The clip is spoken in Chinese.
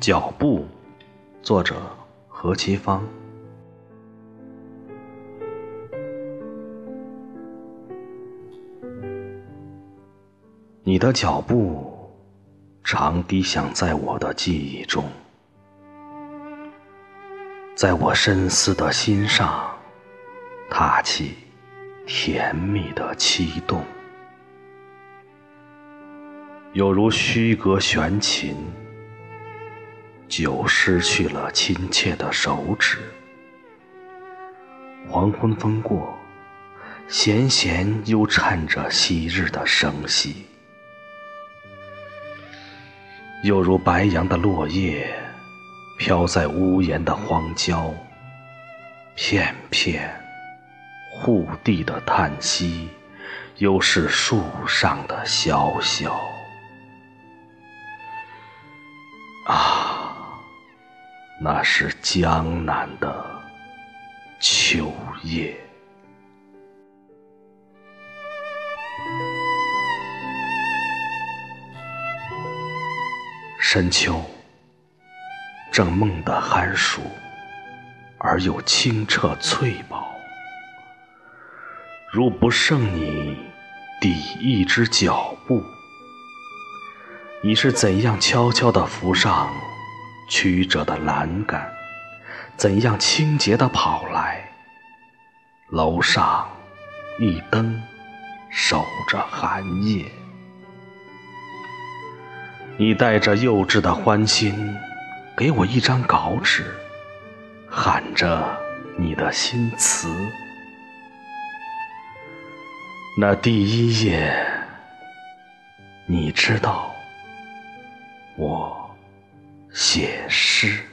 脚步，作者何其芳。你的脚步常低响在我的记忆中，在我深思的心上，踏起甜蜜的悸动，有如虚格悬琴，久失去了亲切的手指。黄昏风过，弦弦又颤着昔日的声息。又如白杨的落叶，飘在屋檐的荒郊，片片护地的叹息，又是树上的萧萧。那是江南的秋夜。深秋，正梦得酣熟，而又清澈翠宝。如不胜你第一只脚步，你是怎样悄悄地浮上曲折的栏杆？怎样清洁地跑来？楼上一灯，守着寒夜。你带着幼稚的欢心，给我一张稿纸，喊着你的新词。那第一页，你知道，我写诗。